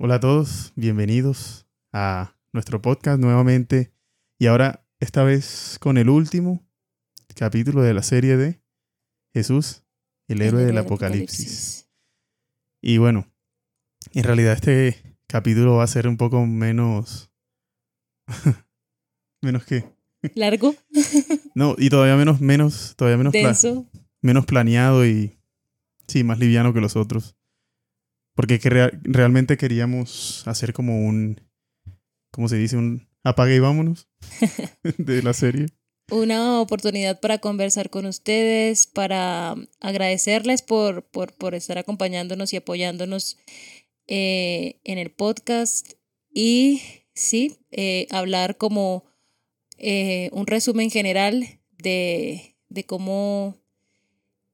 Hola a todos, bienvenidos a nuestro podcast nuevamente y ahora esta vez con el último capítulo de la serie de Jesús, el héroe del Apocalipsis. Y bueno, en realidad este capítulo va a ser un poco menos... menos que... Largo. no, y todavía menos, menos, todavía menos, Denso. menos planeado y sí, más liviano que los otros. Porque que rea- realmente queríamos hacer como un, ¿cómo se dice? Un apague y vámonos de la serie. Una oportunidad para conversar con ustedes, para agradecerles por, por, por estar acompañándonos y apoyándonos eh, en el podcast. Y sí, eh, hablar como eh, un resumen general de, de cómo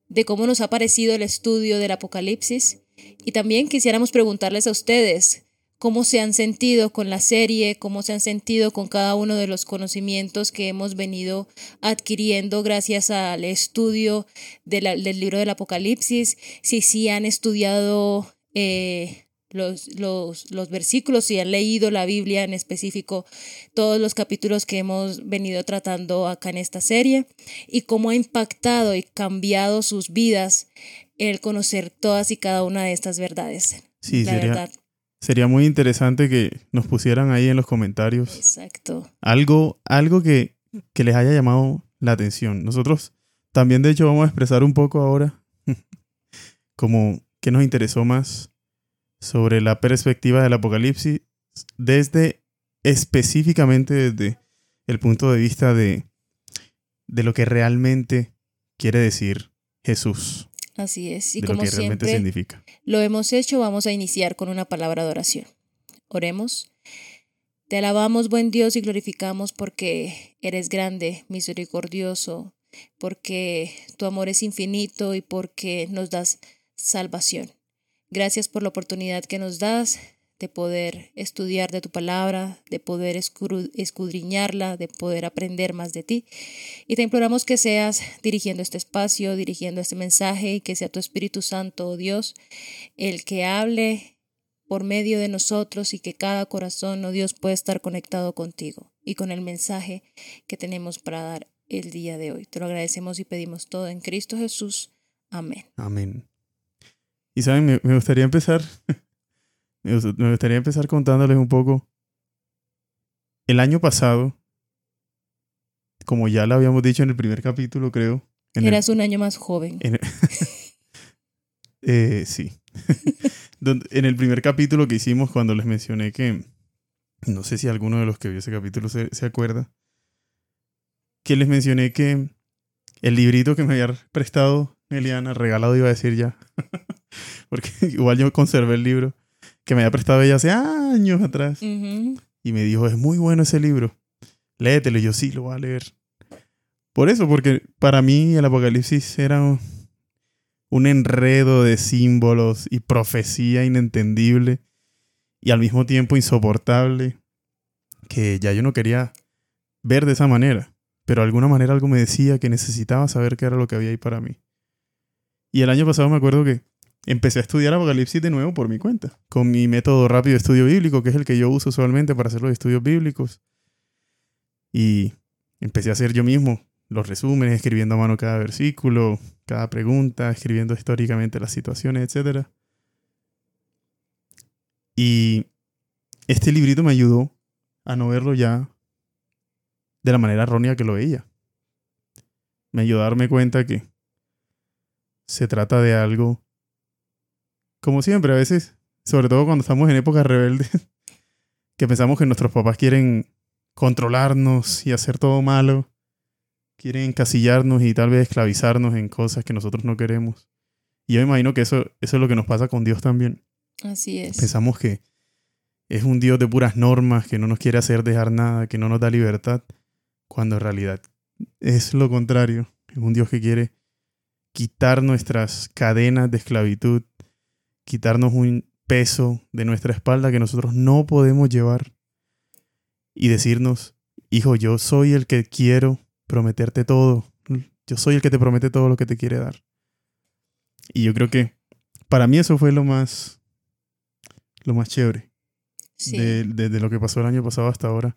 de cómo nos ha parecido el estudio del Apocalipsis. Y también quisiéramos preguntarles a ustedes cómo se han sentido con la serie, cómo se han sentido con cada uno de los conocimientos que hemos venido adquiriendo gracias al estudio la- del libro del Apocalipsis, si sí han estudiado eh, los, los, los versículos, si han leído la Biblia en específico, todos los capítulos que hemos venido tratando acá en esta serie y cómo ha impactado y cambiado sus vidas el conocer todas y cada una de estas verdades. Sí, la sería, verdad, sería muy interesante que nos pusieran ahí en los comentarios exacto. algo, algo que, que les haya llamado la atención. Nosotros también, de hecho, vamos a expresar un poco ahora como que nos interesó más sobre la perspectiva del apocalipsis desde específicamente desde el punto de vista de, de lo que realmente quiere decir Jesús, Así es. Y de lo como que realmente siempre significa. lo hemos hecho, vamos a iniciar con una palabra de oración. Oremos. Te alabamos, buen Dios, y glorificamos porque eres grande, misericordioso, porque tu amor es infinito y porque nos das salvación. Gracias por la oportunidad que nos das de poder estudiar de tu palabra, de poder escudriñarla, de poder aprender más de ti. Y te imploramos que seas dirigiendo este espacio, dirigiendo este mensaje y que sea tu Espíritu Santo, oh Dios, el que hable por medio de nosotros y que cada corazón, oh Dios, pueda estar conectado contigo y con el mensaje que tenemos para dar el día de hoy. Te lo agradecemos y pedimos todo en Cristo Jesús. Amén. Amén. Y saben, me gustaría empezar, me gust- me gustaría empezar contándoles un poco. El año pasado, como ya lo habíamos dicho en el primer capítulo, creo. El- Eras un año más joven. en- eh, sí. En el primer capítulo que hicimos, cuando les mencioné que, no sé si alguno de los que vio ese capítulo se, se acuerda, que les mencioné que el librito que me había prestado Eliana, regalado iba a decir ya, porque igual yo conservé el libro, que me había prestado ella hace años atrás, y me dijo, es muy bueno ese libro, léetelo, y yo sí, lo voy a leer. Por eso, porque para mí el Apocalipsis era un- un enredo de símbolos y profecía inentendible y al mismo tiempo insoportable que ya yo no quería ver de esa manera, pero de alguna manera algo me decía que necesitaba saber qué era lo que había ahí para mí. Y el año pasado me acuerdo que empecé a estudiar Apocalipsis de nuevo por mi cuenta, con mi método rápido de estudio bíblico, que es el que yo uso usualmente para hacer los estudios bíblicos. Y empecé a hacer yo mismo los resúmenes, escribiendo a mano cada versículo, cada pregunta, escribiendo históricamente las situaciones, etc. Y este librito me ayudó a no verlo ya de la manera errónea que lo veía. Me ayudó a darme cuenta que se trata de algo, como siempre, a veces, sobre todo cuando estamos en épocas rebeldes, que pensamos que nuestros papás quieren controlarnos y hacer todo malo, quieren encasillarnos y tal vez esclavizarnos en cosas que nosotros no queremos. Y yo me imagino que eso, eso es lo que nos pasa con Dios también. Así es. Pensamos que es un Dios de puras normas, que no nos quiere hacer dejar nada, que no nos da libertad, cuando en realidad es lo contrario. Es un Dios que quiere quitar nuestras cadenas de esclavitud, quitarnos un peso de nuestra espalda que nosotros no podemos llevar y decirnos, hijo, yo soy el que quiero prometerte todo. Yo soy el que te promete todo lo que te quiere dar. Y yo creo que para mí eso fue lo más, lo más chévere. Sí. de, de- de lo que pasó el año pasado hasta ahora.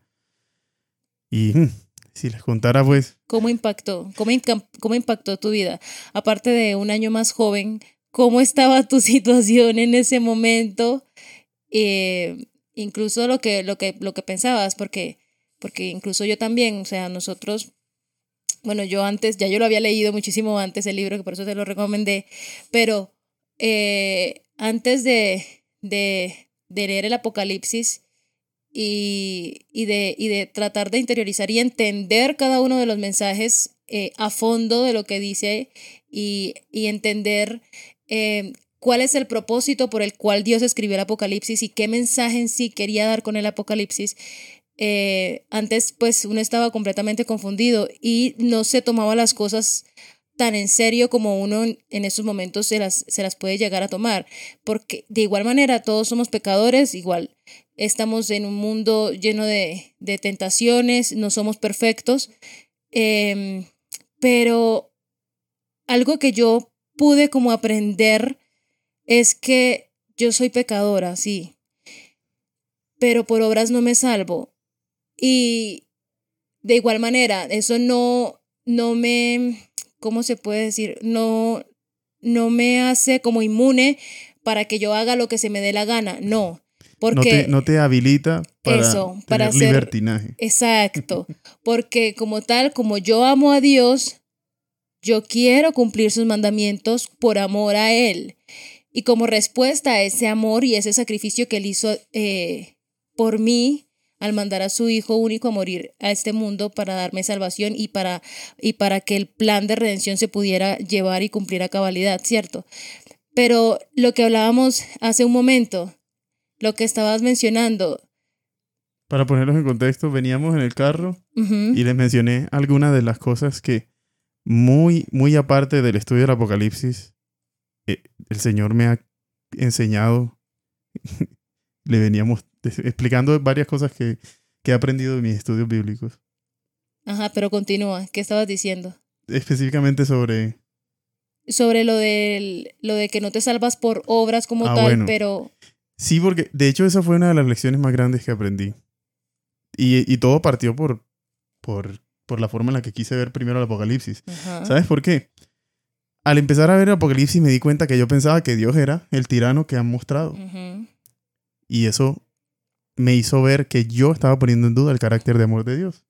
Y mm, si les contara, pues, ¿Cómo impactó? ¿Cómo, ¿Cómo impactó tu vida? Aparte de un año más joven, ¿cómo estaba tu situación en ese momento? Eh, incluso lo que, lo, que, lo que pensabas, porque, porque incluso yo también, o sea, nosotros, bueno, yo antes, ya yo lo había leído muchísimo antes el libro, que por eso te lo recomendé, pero eh, antes de, de, leer el Apocalipsis, y, y, de, y de tratar de interiorizar y entender cada uno de los mensajes eh, a fondo de lo que dice y, y entender eh, cuál es el propósito por el cual Dios escribió el Apocalipsis y qué mensaje en sí quería dar con el Apocalipsis. Eh, antes pues uno estaba completamente confundido y no se tomaba las cosas tan en serio como uno en estos momentos se las, se las puede llegar a tomar. Porque de igual manera todos somos pecadores, igual estamos en un mundo lleno de, de tentaciones, no somos perfectos, eh, pero algo que yo pude como aprender es que yo soy pecadora, sí, pero por obras no me salvo. Y de igual manera, eso no, no me, ¿cómo se puede decir? No, no me hace como inmune para que yo haga lo que se me dé la gana, no. Porque no, te, no te habilita para, Eso, para hacer- libertinaje. Exacto, porque como tal, como yo amo a Dios, yo quiero cumplir sus mandamientos por amor a Él. Y como respuesta a ese amor y ese sacrificio que Él hizo eh, por mí al mandar a su Hijo único a morir a este mundo para darme salvación y para, y para que el plan de redención se pudiera llevar y cumplir a cabalidad, ¿cierto? Pero lo que hablábamos hace un momento, lo que estabas mencionando, Para ponerlos en contexto, veníamos en el carro y les mencioné algunas de las cosas que, muy, muy aparte del estudio del Apocalipsis, eh, el Señor me ha enseñado, le veníamos explicando varias cosas que, que he aprendido de mis estudios bíblicos, Ajá, pero continúa. ¿Qué estabas diciendo? específicamente sobre, Sobre lo, del, lo de que no te salvas por obras como Ah, tal, bueno. pero... Sí, porque de hecho esa fue una de las lecciones más grandes que aprendí. Y, y todo partió por, por, por la forma en la que quise ver primero el Apocalipsis. ¿Sabes por qué? Al empezar a ver el Apocalipsis me di cuenta que yo pensaba que Dios era el tirano que han mostrado. Y eso me hizo ver que yo estaba poniendo en duda el carácter de amor de Dios.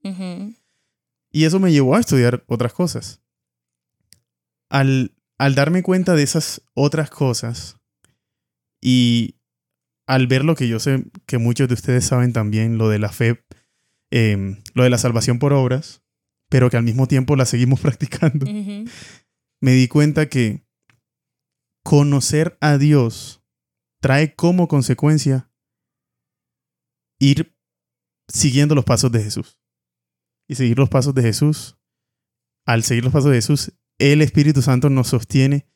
Y eso me llevó a estudiar otras cosas. Al, al darme cuenta de esas otras cosas y al ver lo que yo sé que muchos de ustedes saben también, lo de la fe, em, lo de la salvación por obras, pero que al mismo tiempo la seguimos practicando, me di cuenta que conocer a Dios trae como consecuencia ir siguiendo los pasos de Jesús. Y seguir los pasos de Jesús, al seguir los pasos de Jesús, el Espíritu Santo nos sostiene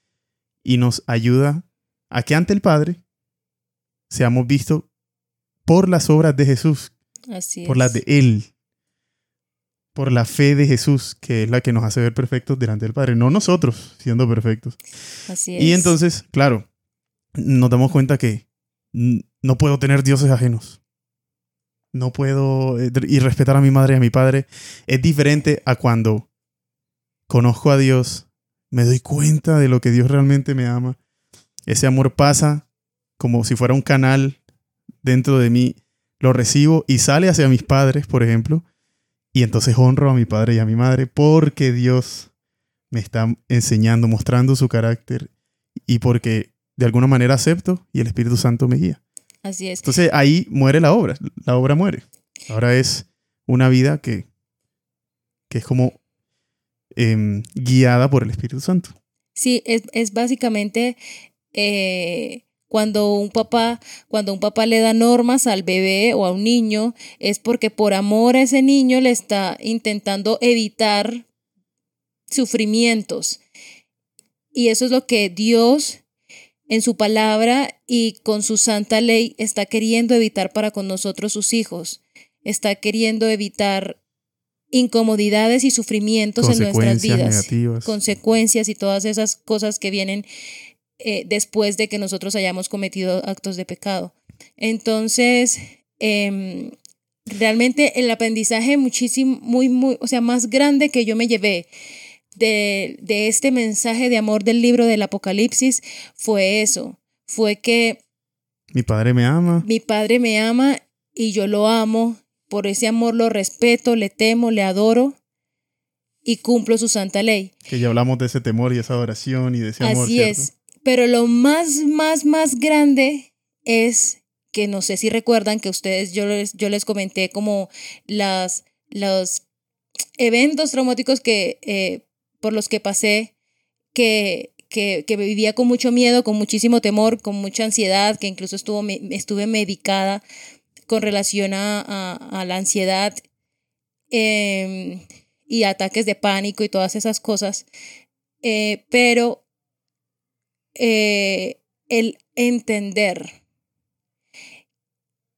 y nos ayuda a que ante el Padre seamos vistos por las obras de Jesús, Así por es. las de Él, por la fe de Jesús, que es la que nos hace ver perfectos delante del Padre, no nosotros siendo perfectos. Así es. Y entonces, claro, nos damos cuenta que no puedo tener dioses ajenos. No puedo eh, y respetar a mi madre y a mi padre. Es diferente a cuando conozco a Dios, me doy cuenta de lo que Dios realmente me ama. Ese amor pasa como si fuera un canal dentro de mí. Lo recibo y sale hacia mis padres, por ejemplo. Y entonces honro a mi padre y a mi madre porque Dios me está enseñando, mostrando su carácter y porque de alguna manera acepto y el Espíritu Santo me guía. Así es. Entonces ahí muere la obra, la obra muere. Ahora es una vida que, que es como em, guiada por el Espíritu Santo. Sí, es, es básicamente eh, cuando un papá, cuando un papá le da normas al bebé o a un niño, es porque por amor a ese niño le está intentando evitar sufrimientos. Y eso es lo que Dios en su palabra y con su santa ley está queriendo evitar para con nosotros sus hijos. Está queriendo evitar incomodidades y sufrimientos en nuestras vidas negativas. consecuencias y todas esas cosas que vienen eh, después de que nosotros hayamos cometido actos de pecado. Entonces, em, realmente el aprendizaje muchísimo, muy, muy, o sea, más grande que yo me llevé de, de este mensaje de amor del libro del Apocalipsis fue eso, fue que Mi padre me ama. mi padre me ama y yo lo amo, por ese amor lo respeto, le temo, le adoro y cumplo su santa ley. Que ya hablamos de ese temor y esa adoración y de ese amor. Así ¿cierto? es. Pero lo más, más, más grande es que no sé si recuerdan que ustedes, yo les, yo les comenté como las, los eventos traumáticos que, eh, por los que pasé, que, que, que vivía con mucho miedo, con muchísimo temor, con mucha ansiedad, que incluso estuvo, estuve medicada con relación a, a- a la ansiedad em, y ataques de pánico y todas esas cosas. Eh, pero eh, el entender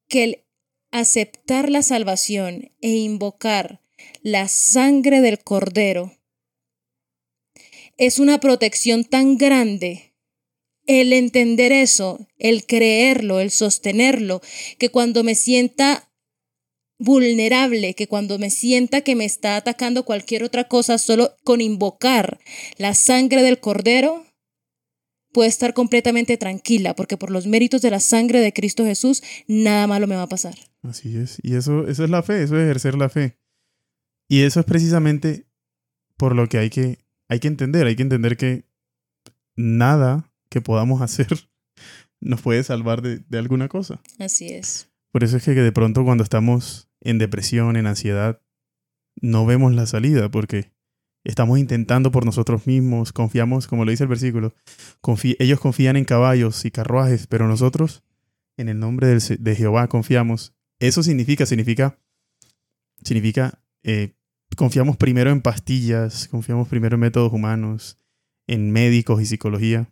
que el aceptar la salvación e invocar la sangre del cordero es una protección tan grande. El entender eso, el creerlo, el sostenerlo, que cuando me sienta vulnerable, que cuando me sienta que me está atacando cualquier otra cosa, solo con invocar la sangre del cordero, puedo estar completamente tranquila, porque por los méritos de la sangre de Cristo Jesús, nada malo me va a pasar. Así es. Y eso, eso es la fe, eso es ejercer la fe. Y eso es precisamente por lo que hay que, hay que entender. Hay que entender que nada que podamos hacer nos puede salvar de, de alguna cosa. Así es. Por eso es que de pronto cuando estamos en depresión, en ansiedad, no vemos la salida porque estamos intentando por nosotros mismos, confiamos, como lo dice el versículo, ellos confían en caballos y carruajes, pero nosotros en el nombre de Jehová confiamos. Eso significa, significa, significa, eh, confiamos primero en pastillas, confiamos primero en métodos humanos, en médicos y psicología.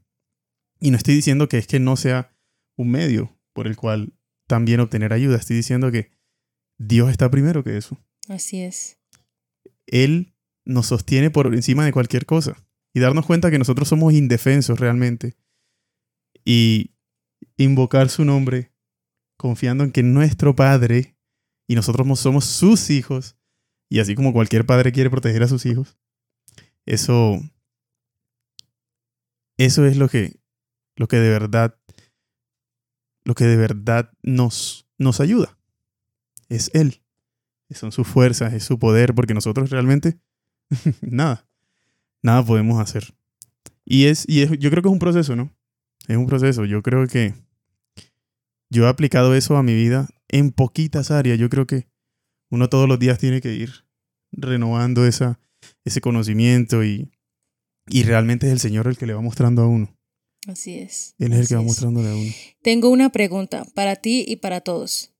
Y no estoy diciendo que es que no sea un medio por el cual también obtener ayuda. Estoy diciendo que Dios está primero que eso. Así es. Él nos sostiene por encima de cualquier cosa. Y darnos cuenta que nosotros somos indefensos realmente. Y invocar su nombre confiando en que nuestro Padre y nosotros mo- somos sus hijos. Y así como cualquier padre quiere proteger a sus hijos. Eso, eso es lo que, lo que de verdad, lo que de verdad nos, nos ayuda. Es Él son sus fuerzas, es su poder, porque nosotros realmente nada, nada podemos hacer. Y es, y es, yo creo que es un proceso, ¿no? Es un proceso. Yo creo que yo he aplicado eso a mi vida en poquitas áreas. Yo creo que uno todos los días tiene que ir renovando esa, ese conocimiento y, y realmente es el Señor el que le va mostrando a uno. Así es. Él es el que va es. mostrándole a uno. Tengo una pregunta para ti y para todos.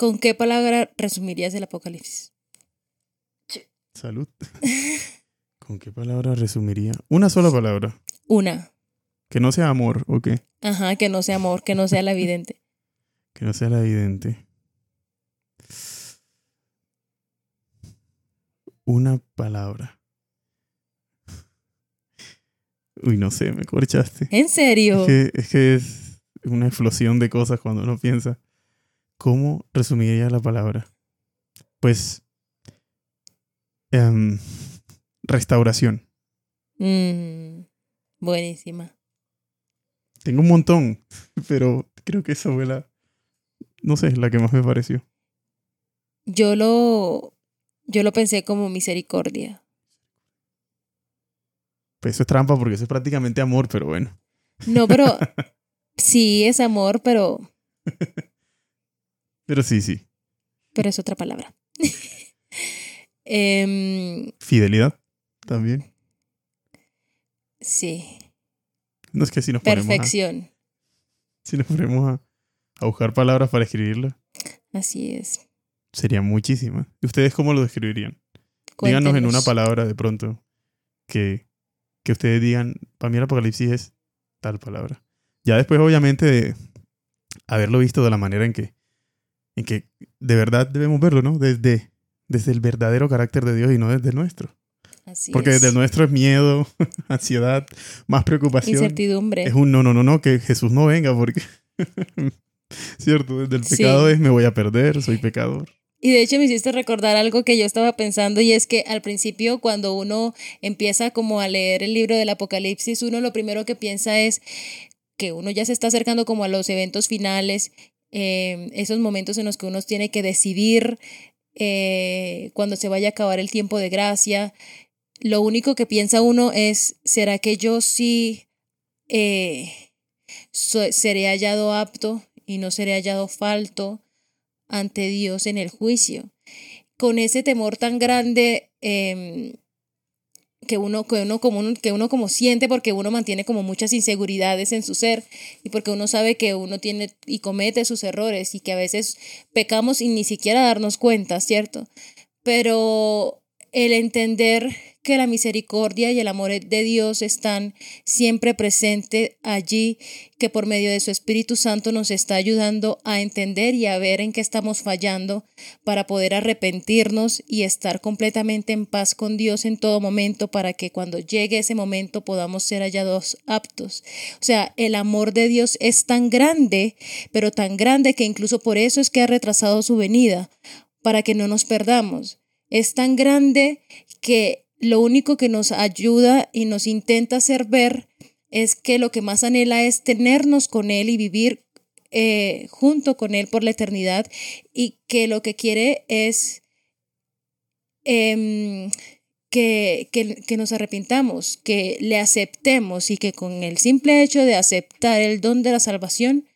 ¿Con qué palabra resumirías el Apocalipsis? Salud. ¿Con qué palabra resumiría? Una sola palabra. Una. Que no sea amor, ¿o qué? Ajá, que no sea amor, que no sea la evidente. Que no sea la evidente. Una palabra. Uy, no sé, me corchaste. ¿En serio? Es que, es que es una explosión de cosas cuando uno piensa. ¿Cómo resumiría la palabra? Pues. em, restauración. Mm, buenísima. Tengo un montón, pero creo que esa fue la. No sé, la que más me pareció. Yo lo, yo lo pensé como misericordia. Pues eso es trampa porque eso es prácticamente amor, pero bueno. No, pero sí es amor, pero, Pero sí, sí. pero es otra palabra. Em, Fidelidad también. sí, No es que si nos ponemos, a, perfección. si nos ponemos a, a buscar palabras para escribirla, Así es. serían muchísimas. ¿Y ustedes cómo lo describirían? Díganos en una palabra de pronto que, que ustedes digan, para mí el apocalipsis es tal palabra. Ya después, obviamente, de haberlo visto de la manera en que, que de verdad debemos verlo, ¿no? Desde, desde el verdadero carácter de Dios y no desde el nuestro. Así Porque es. desde el nuestro es miedo, ansiedad, más preocupación. Incertidumbre. Es un no, no, no, no, que Jesús no venga porque Cierto, desde el pecado es me voy a perder, soy pecador. Y de hecho me hiciste recordar algo que yo estaba pensando y es que al principio cuando uno empieza como a leer el libro del Apocalipsis, uno lo primero que piensa es que uno ya se está acercando como a los eventos finales, eh, esos momentos en los que uno tiene que decidir eh, cuando se vaya a acabar el tiempo de gracia. Lo único que piensa uno es, ¿será que yo sí eh, seré hallado apto y no seré hallado falto? ante Dios en el juicio. Con ese temor tan grande em, que, uno, que, uno como, que uno como siente porque uno mantiene como muchas inseguridades en su ser y porque uno sabe que uno tiene y comete sus errores y que a veces pecamos sin ni siquiera darnos cuenta, ¿cierto? Pero el entender que la misericordia y el amor de Dios están siempre presentes allí, que por medio de su Espíritu Santo nos está ayudando a entender y a ver en qué estamos fallando para poder arrepentirnos y estar completamente en paz con Dios en todo momento para que cuando llegue ese momento podamos ser hallados aptos. O sea, el amor de Dios es tan grande, pero tan grande que incluso por eso es que ha retrasado su venida, para que no nos perdamos. Es tan grande que lo único que nos ayuda y nos intenta hacer ver es que lo que más anhela es tenernos con Él y vivir eh, junto con Él por la eternidad y que lo que quiere es em, que, que, nos arrepintamos, que le aceptemos y que con el simple hecho de aceptar el don de la salvación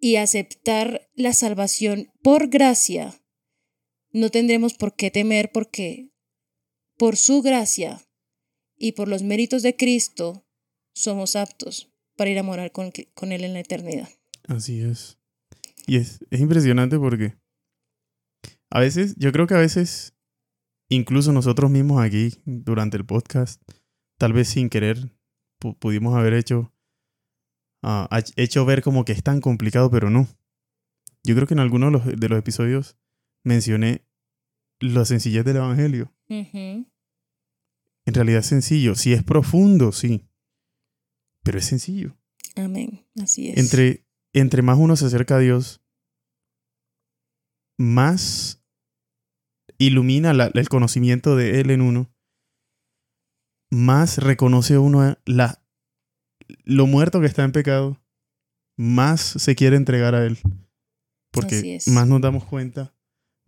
y aceptar la salvación por gracia, no tendremos por qué temer porque por su gracia y por los méritos de Cristo, somos aptos para ir a morar con, Él en la eternidad. Así es. Y es, impresionante porque a veces, yo creo que a veces, incluso nosotros mismos aquí, durante el podcast, tal vez sin querer, pudimos haber hecho, uh, hecho ver como que es tan complicado, pero no. Yo creo que en algunos de los, de los episodios mencioné la sencillez del Evangelio. En realidad es sencillo. Si es profundo, sí. Pero es sencillo. Amén. Así es. Entre, entre más uno se acerca a Dios, más ilumina el conocimiento de Él en uno, más reconoce uno la, lo muerto que está en pecado, más se quiere entregar a Él. Porque más nos damos cuenta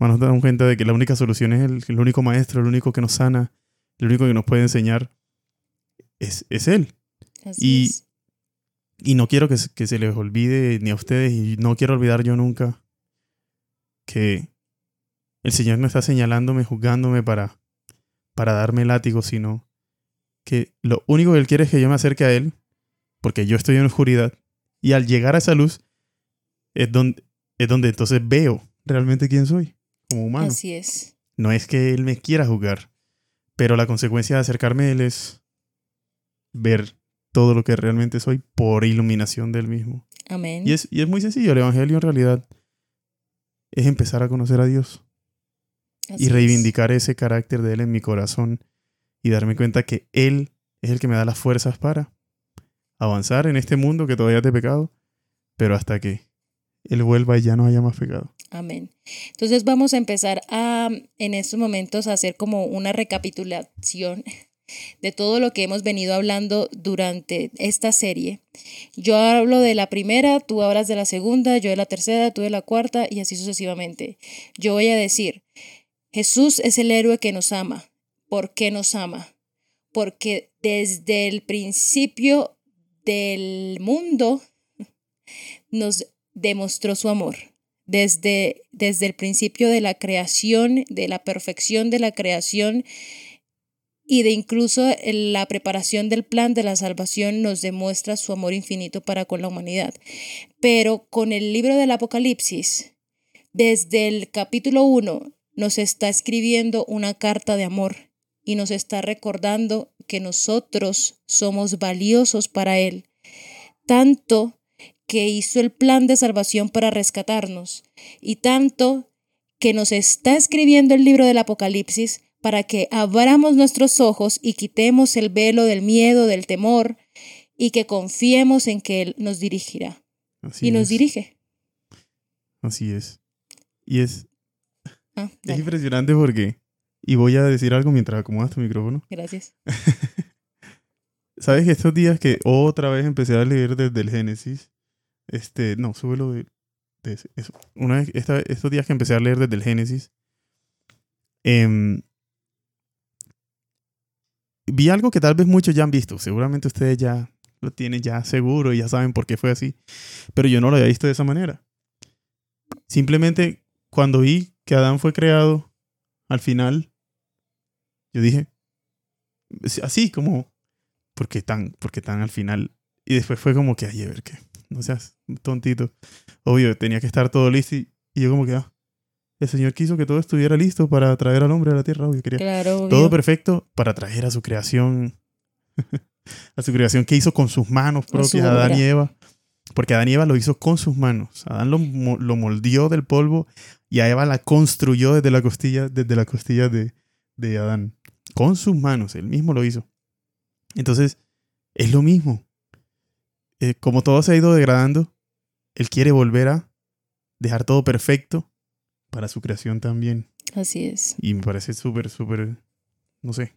nos damos cuenta de que la única solución es el, único maestro, el único que nos sana, el único que nos puede enseñar, es, es Él. y, y no quiero que, que, se les olvide ni a ustedes, y no quiero olvidar yo nunca que el Señor no está señalándome, juzgándome para, para darme látigo, sino que lo único que Él quiere es que yo me acerque a Él, porque yo estoy en oscuridad, y al llegar a esa luz es donde, es donde entonces veo realmente quién soy como humano. Así es. No es que él me quiera jugar, pero la consecuencia de acercarme a él es ver todo lo que realmente soy por iluminación del mismo. Amén. Y es, y es muy sencillo, el Evangelio en realidad es empezar a conocer a Dios y reivindicar ese carácter de Él en mi corazón y darme cuenta que Él es el que me da las fuerzas para avanzar en este mundo que todavía es de pecado, pero hasta que Él vuelva y ya no haya más pecado. Amén. Entonces vamos a empezar a, en estos momentos, a hacer como una recapitulación de todo lo que hemos venido hablando durante esta serie. Yo hablo de la primera, tú hablas de la segunda, yo de la tercera, tú de la cuarta y así sucesivamente. Yo voy a decir, Jesús es el héroe que nos ama. ¿Por qué nos ama? Porque desde el principio del mundo nos demostró su amor desde, desde el principio de la creación, de la perfección de la creación y de incluso la preparación del plan de la salvación nos demuestra su amor infinito para con la humanidad. Pero con el libro del Apocalipsis, desde el capítulo 1, nos está escribiendo una carta de amor y nos está recordando que nosotros somos valiosos para Él, tanto que hizo el plan de salvación para rescatarnos, y tanto que nos está escribiendo el libro del Apocalipsis para que abramos nuestros ojos y quitemos el velo del miedo, del temor, y que confiemos en que Él nos dirigirá. Así y nos dirige. Así es. Y es, Ah, es impresionante porque, y voy a decir algo mientras acomodas tu micrófono. gracias. ¿Sabes que estos días que otra vez empecé a leer desde el Génesis? Este, no, súbelo de, de eso. Una vez, esta- estos días que empecé a leer desde el Génesis, em, vi algo que tal vez muchos ya han visto. Seguramente ustedes ya lo tienen ya seguro y ya saben por qué fue así. Pero yo no lo había visto de esa manera. Simplemente cuando vi que Adán fue creado, al final, yo dije, así como, ¿por qué tan, por qué tan al final? Y después fue como que, ay, a ver qué, no seas tontito. Obvio, tenía que estar todo listo y, y yo como que, ah, el Señor quiso que todo estuviera listo para traer al hombre a la tierra, obvio, quería Claro, obvio. todo perfecto para traer a su creación, a su creación que hizo con sus manos propias, Adán obra. y Eva. Porque Adán y Eva lo hizo con sus manos. Adán lo, lo moldeó del polvo y a Eva la construyó desde la costilla, desde la costilla de, de Adán. Con sus manos, él mismo lo hizo. Entonces, es lo mismo. Eh, como todo se ha ido degradando, él quiere volver a dejar todo perfecto para su creación también. Así es. Y me parece súper, súper, no sé,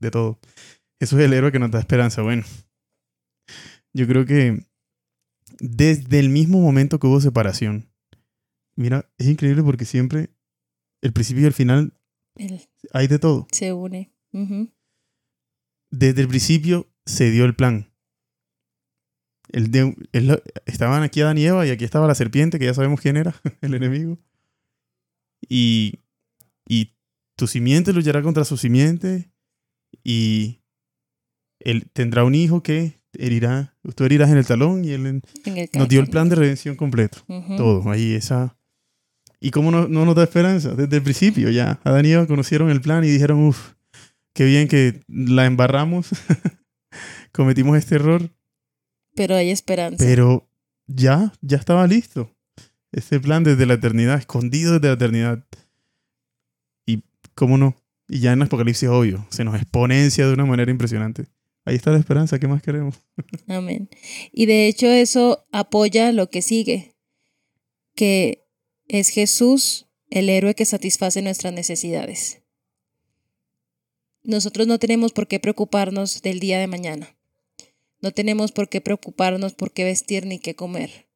de todo. Eso es el héroe que nos da esperanza. Bueno, yo creo que desde el mismo momento que hubo separación, mira, es increíble porque siempre el principio y el final hay de todo. se une. Desde el principio se dio el plan. El de- el- estaban aquí Adán y Eva y aquí estaba la serpiente, que ya sabemos quién era, el enemigo. Y, y tu simiente luchará contra su simiente y él tendrá un hijo que herirá, tú herirás en el talón y él en- En el nos dio el plan de redención completo. Ujú. Todo, ahí esa... ¿Y cómo no, no nos da esperanza? Desde el principio ya. Adán y Eva conocieron el plan y dijeron, uff, qué bien que la embarramos, cometimos este error, Pero hay esperanza. pero ya, ya estaba listo. Este plan desde la eternidad, escondido desde la eternidad. Y cómo no, y ya en Apocalipsis obvio, se nos exponencia de una manera impresionante. Ahí está la esperanza, ¿qué más queremos? Amén. Y de hecho eso apoya lo que sigue, que es Jesús el héroe que satisface nuestras necesidades. Nosotros no tenemos por qué preocuparnos del día de mañana. No tenemos por qué preocuparnos por qué vestir ni qué comer.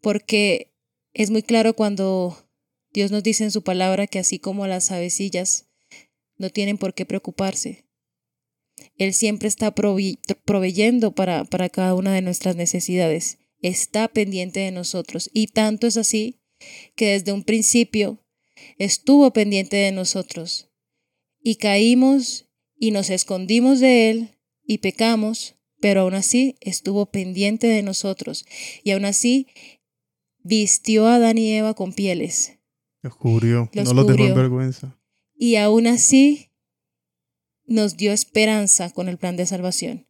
Porque es muy claro cuando Dios nos dice en su palabra que así como las avecillas no tienen por qué preocuparse, él siempre está proveyendo para, para cada una de nuestras necesidades. Está pendiente de nosotros. Y tanto es así que desde un principio estuvo pendiente de nosotros. Y caímos y nos escondimos de Él y pecamos, pero aún así estuvo pendiente de nosotros. Y aún así vistió a Adán y Eva con pieles. Los cubrió, Los no los dejó en vergüenza. Y aún así nos dio esperanza con el plan de salvación.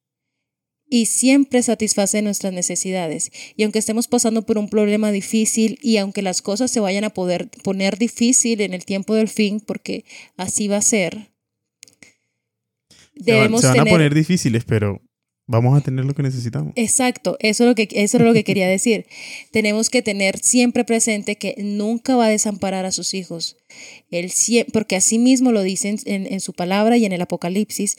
Y siempre satisface nuestras necesidades. Y aunque estemos pasando por un problema difícil y aunque las cosas se vayan a poder poner difícil en el tiempo del fin, porque así va a ser, Se van- debemos se van a poner difíciles, pero vamos a tener lo que necesitamos. Exacto, eso es lo que eso es lo que quería decir. Tenemos que tener siempre presente que nunca va a desamparar a sus hijos. Él porque así mismo lo dice en, en- en su palabra y en el Apocalipsis,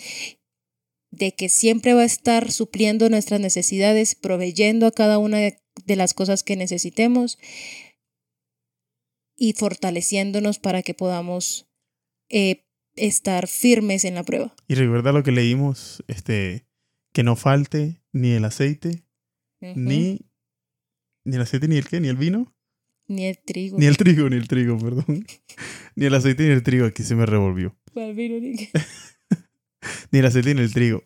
de que siempre va a estar supliendo nuestras necesidades, proveyendo a cada una de, de las cosas que necesitemos y fortaleciéndonos para que podamos eh, estar firmes en la prueba. Y recuerda lo que leímos, este, que no falte ni el aceite, ni, ni el aceite, ni el qué, ni el vino, Ni el trigo. ni el trigo, ni el trigo, perdón. ni el aceite ni el trigo, aquí se me revolvió. ¿Cuál vino, ni? Ni el aceite ni el trigo.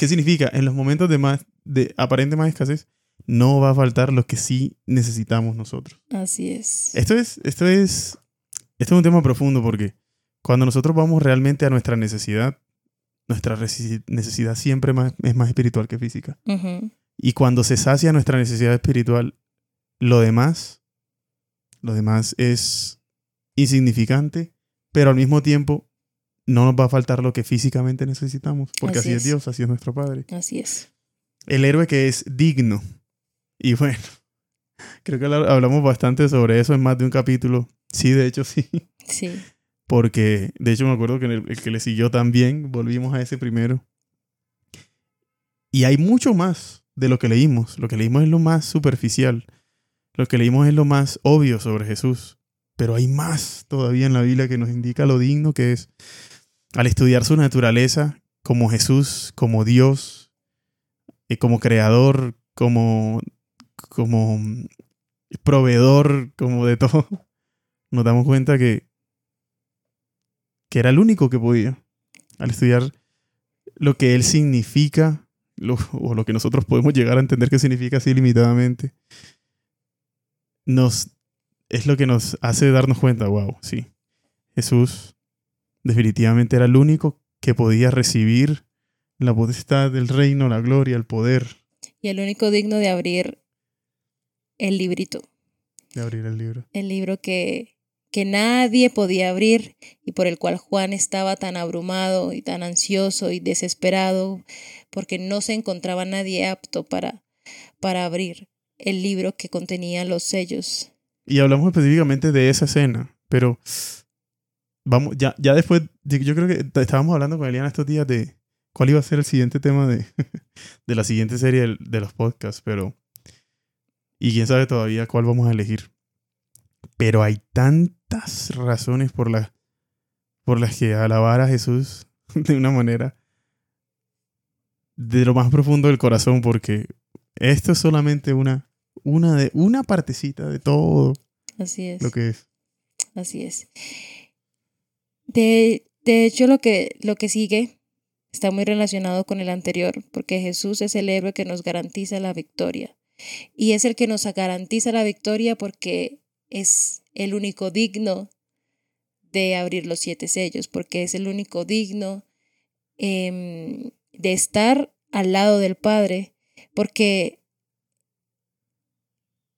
¿Qué significa? En los momentos de más, de aparente más escasez, no va a faltar lo que sí necesitamos nosotros. Así es. Esto es, esto es, esto es un tema profundo porque cuando nosotros vamos realmente a nuestra necesidad, nuestra necesidad siempre más- es más espiritual que física. Y cuando se sacia nuestra necesidad espiritual, lo demás, lo demás es insignificante, pero al mismo tiempo no nos va a faltar lo que físicamente necesitamos, porque así, Así es es. Dios, así es nuestro Padre. Así es. El héroe que es digno. Y bueno, Creo que habla- hablamos bastante sobre eso en más de un capítulo. Sí, de hecho sí. Sí, Porque, de hecho, me acuerdo que en el, que le siguió también, volvimos a ese primero. Y hay mucho más de lo que leímos. Lo que leímos es lo más superficial. Lo que leímos es lo más obvio sobre Jesús. Pero hay más todavía en la Biblia que nos indica lo digno que es. Al estudiar su naturaleza como Jesús, como Dios, y como creador, como, como proveedor, como de todo, nos damos cuenta que que era el único que podía. Al estudiar lo que él significa, lo- o lo que nosotros podemos llegar a entender que significa así limitadamente, nos, es lo que nos hace darnos cuenta, wow, sí, Jesús definitivamente era el único que podía recibir la potestad del reino, la gloria, el poder y el único digno de abrir el librito, de abrir el libro. el libro que, que nadie podía abrir y por el cual Juan estaba tan abrumado y tan ansioso y desesperado porque no se encontraba nadie apto para, para abrir el libro que contenía los sellos. Y hablamos específicamente de esa escena, pero vamos, ya, ya después, de- yo creo que estábamos hablando con Eliana estos días de cuál iba a ser el siguiente tema de, de la siguiente serie del- de los podcasts, pero... Y quién sabe todavía cuál vamos a elegir. Pero hay tantas razones por, las por las que alabar a Jesús de una manera de lo más profundo del corazón, porque esto es solamente una, una, de, una partecita de todo Así es. lo que es. Así es. De, de hecho, lo que, lo que sigue está muy relacionado con el anterior, porque Jesús es el héroe que nos garantiza la victoria. Y es el que nos garantiza la victoria porque es el único digno de abrir los siete sellos, porque es el único digno em, de estar al lado del Padre, porque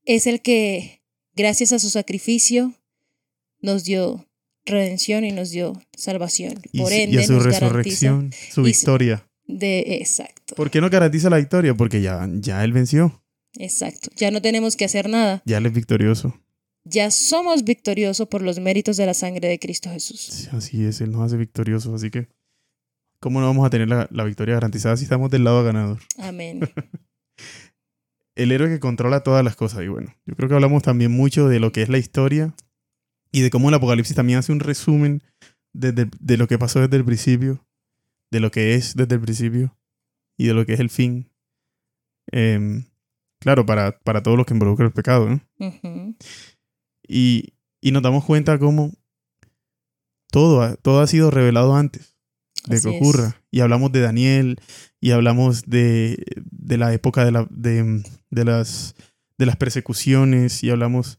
es el que, gracias a su sacrificio, nos dio redención y nos dio salvación. Y, Por su- y ende, a su nos resurrección, su- victoria. de exacto, ¿Por qué no garantiza la victoria? Porque ya, ya él venció. exacto. Ya no tenemos que hacer nada. Ya él es victorioso. Ya somos victoriosos por los méritos de la sangre de Cristo Jesús. Sí, Así es, él nos hace victoriosos. Así que, ¿cómo no vamos a tener la, la victoria garantizada si estamos del lado ganador? Amén. El héroe que controla todas las cosas. Y bueno, yo creo que hablamos también mucho de lo que es la historia y de cómo el Apocalipsis también hace un resumen desde- de lo que pasó desde el principio, de lo que es desde el principio y de lo que es el fin. Em, claro, para, para todo lo que involucra el pecado. ¿no? Y, y nos damos cuenta cómo todo, ha- todo ha sido revelado antes de Así que es. ocurra. Y hablamos de Daniel y hablamos de, de la época de, la, de, de las, de las persecuciones y hablamos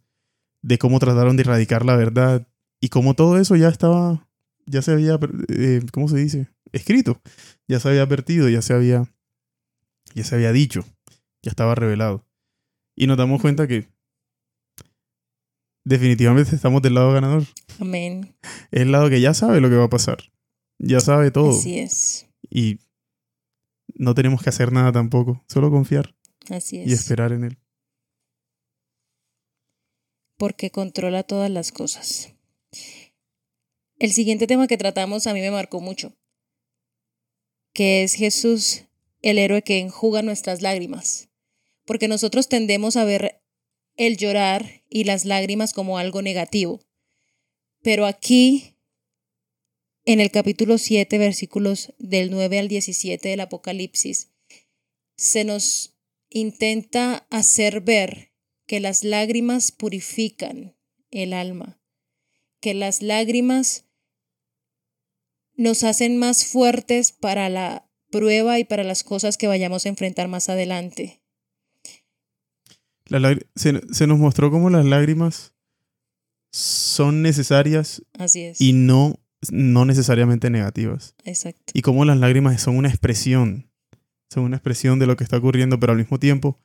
de cómo trataron de erradicar la verdad y cómo todo eso ya estaba, ya se había, eh, ¿cómo se dice? Escrito, ya se había advertido, ya se había, ya se había dicho, ya estaba revelado. Y nos damos cuenta que definitivamente estamos del lado ganador. Amén. Es el lado que ya sabe lo que va a pasar. Ya sabe todo. Así es. Y no tenemos que hacer nada tampoco. Solo confiar Así y es. esperar en él. Porque controla todas las cosas. El siguiente tema que tratamos a mí me marcó mucho, que es Jesús, el héroe que enjuga nuestras lágrimas. Porque nosotros tendemos a ver el llorar y las lágrimas como algo negativo. Pero aquí, en el capítulo 7, versículos del 9 al 17 del Apocalipsis, se nos intenta hacer ver que las lágrimas purifican el alma, que las lágrimas nos hacen más fuertes para la prueba y para las cosas que vayamos a enfrentar más adelante. Se, se nos mostró cómo las lágrimas son necesarias Así es. y no, no necesariamente negativas. Exacto. Y cómo las lágrimas son una expresión. Son una expresión de lo que está ocurriendo, pero al mismo tiempo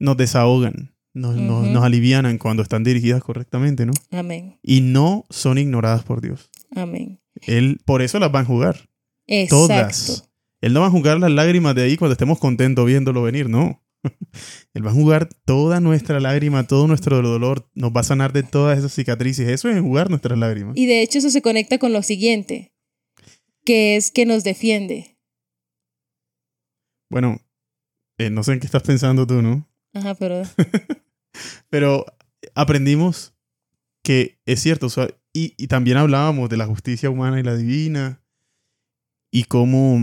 nos desahogan, nos, nos, Ujú. nos alivianan cuando están dirigidas correctamente, ¿no? Amén. Y no son ignoradas por Dios. Amén. Él por eso las va a jugar. Exacto. Todas. Él no va a jugar las lágrimas de ahí cuando estemos contentos viéndolo venir, no. Él va a jugar toda nuestra lágrima, todo nuestro dolor, nos va a sanar de todas esas cicatrices. Eso es jugar nuestras lágrimas. Y de hecho eso se conecta con lo siguiente, que es que nos defiende. Bueno, eh, no sé en qué estás pensando tú, ¿no? Ajá, pero... pero aprendimos que es cierto, o sea, y, y también hablábamos de la justicia humana y la divina, y cómo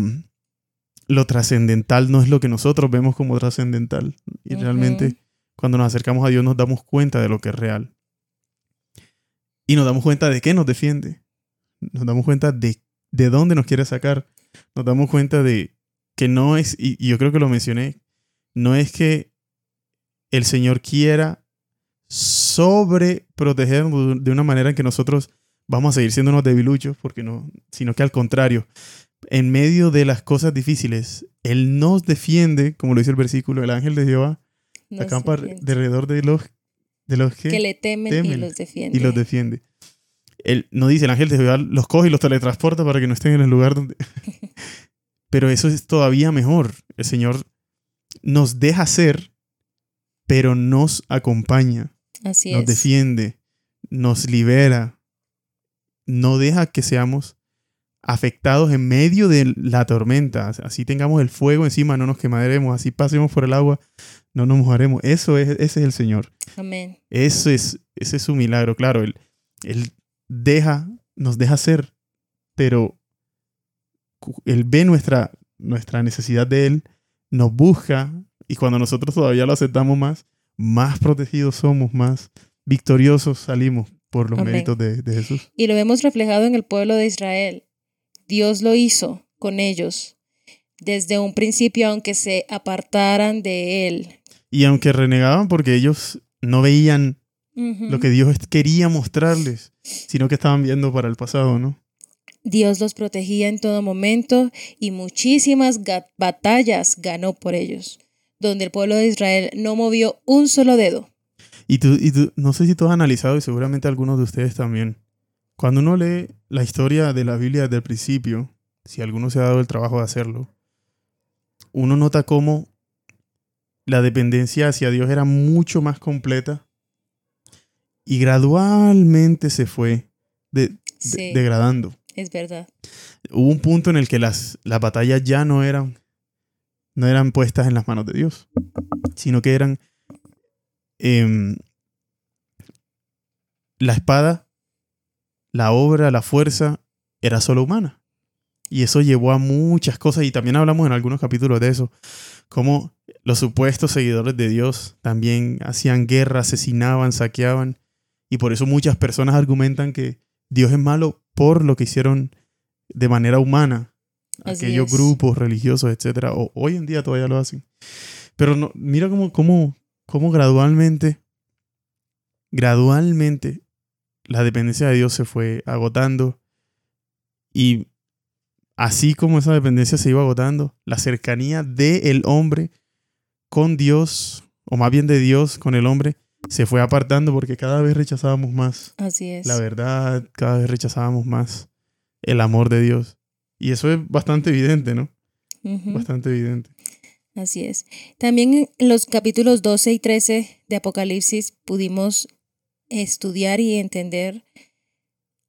lo trascendental no es lo que nosotros vemos como trascendental. Y realmente cuando nos acercamos a Dios nos damos cuenta de lo que es real. Y nos damos cuenta de qué nos defiende. Nos damos cuenta de, de dónde nos quiere sacar. Nos damos cuenta de que no es, y, y yo creo que lo mencioné, no es que el Señor quiera sobreprotegernos de una manera en que nosotros vamos a seguir siendo unos debiluchos, porque no, sino que al contrario, en medio de las cosas difíciles, Él nos defiende, como lo dice el versículo, el ángel de Jehová nos acampa defiende. alrededor de los, de los que, que le temen, y los defiende. y los defiende. Él no dice, el ángel de Jehová los coge y los teletransporta para que no estén en el lugar donde... pero eso es todavía mejor. El Señor nos deja ser, pero nos acompaña Así nos es. defiende, nos libera, no deja que seamos afectados en medio de la tormenta. Así tengamos el fuego encima, no nos quemaremos, así pasemos por el agua, no nos mojaremos. Eso es, ese es el Señor. Amén. Eso es, ese es su milagro. Claro, Él, él deja, nos deja ser, pero Él ve nuestra, nuestra necesidad de Él, nos busca, y cuando nosotros todavía lo aceptamos más, más protegidos somos, más victoriosos salimos por los Amén. méritos de, de Jesús. Y lo vemos reflejado en el pueblo de Israel. Dios lo hizo con ellos desde un principio, aunque se apartaran de Él. Y aunque renegaban porque ellos no veían lo que Dios quería mostrarles, sino que estaban viendo para el pasado, ¿no? Dios los protegía en todo momento y muchísimas batallas ganó por ellos, donde el pueblo de Israel no movió un solo dedo. Y tú, y tú, no sé si tú has analizado, y seguramente algunos de ustedes también, cuando uno lee la historia de la Biblia desde el principio, si alguno se ha dado el trabajo de hacerlo, uno nota cómo la dependencia hacia Dios era mucho más completa y gradualmente se fue de- de- Sí, degradando. es verdad. Hubo un punto en el que las, las batallas ya no eran, no eran puestas en las manos de Dios, sino que eran em, la espada, la obra, la fuerza, era solo humana. Y eso llevó a muchas cosas, y también hablamos en algunos capítulos de eso, como los supuestos seguidores de Dios también hacían guerra, asesinaban, saqueaban, y por eso muchas personas argumentan que Dios es malo por lo que hicieron de manera humana, Así aquellos es. grupos religiosos, etcétera, o hoy en día todavía lo hacen. Pero no, mira cómo, cómo, cómo gradualmente, gradualmente la dependencia de Dios se fue agotando y así como esa dependencia se iba agotando, la cercanía del hombre con Dios, o más bien de Dios con el hombre, se fue apartando porque cada vez rechazábamos más Así es. la verdad, cada vez rechazábamos más el amor de Dios. Y eso es bastante evidente, ¿no? Bastante evidente. Así es. También en los capítulos 12 y 13 de Apocalipsis pudimos estudiar y entender